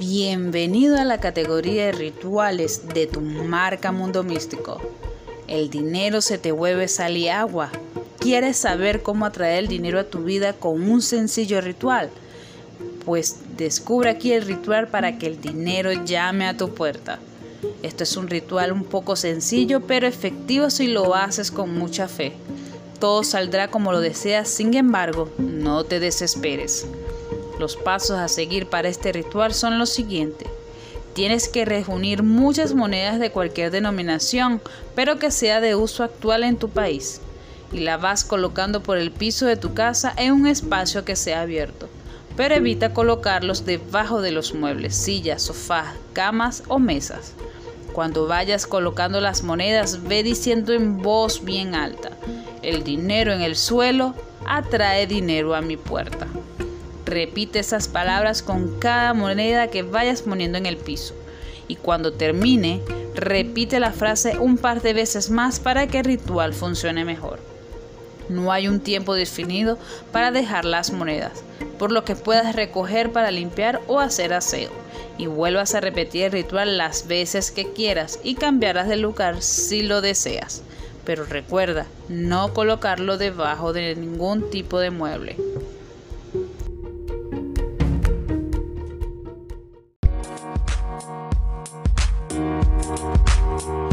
Bienvenido a la categoría de rituales de tu marca Mundo Místico. El dinero se te vuelve sal y agua. ¿Quieres saber cómo atraer el dinero a tu vida con un sencillo ritual? Pues descubre aquí el ritual para que el dinero llame a tu puerta. Esto es un ritual un poco sencillo pero efectivo si lo haces con mucha fe. Todo saldrá como lo deseas, sin embargo, no te desesperes. Los pasos a seguir para este ritual son los siguientes. Tienes que reunir muchas monedas de cualquier denominación, pero que sea de uso actual en tu país, y la vas colocando por el piso de tu casa en un espacio que sea abierto. Pero evita colocarlos debajo de los muebles, sillas, sofás, camas o mesas. Cuando vayas colocando las monedas, ve diciendo en voz bien alta, el dinero en el suelo atrae dinero a mi puerta. Repite esas palabras con cada moneda que vayas poniendo en el piso. Y cuando termine, repite la frase un par de veces más para que el ritual funcione mejor. No hay un tiempo definido para dejar las monedas, por lo que puedas recoger para limpiar o hacer aseo. Y vuelvas a repetir el ritual las veces que quieras y cambiarás de lugar si lo deseas. Pero recuerda, no colocarlo debajo de ningún tipo de mueble. Thank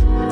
you.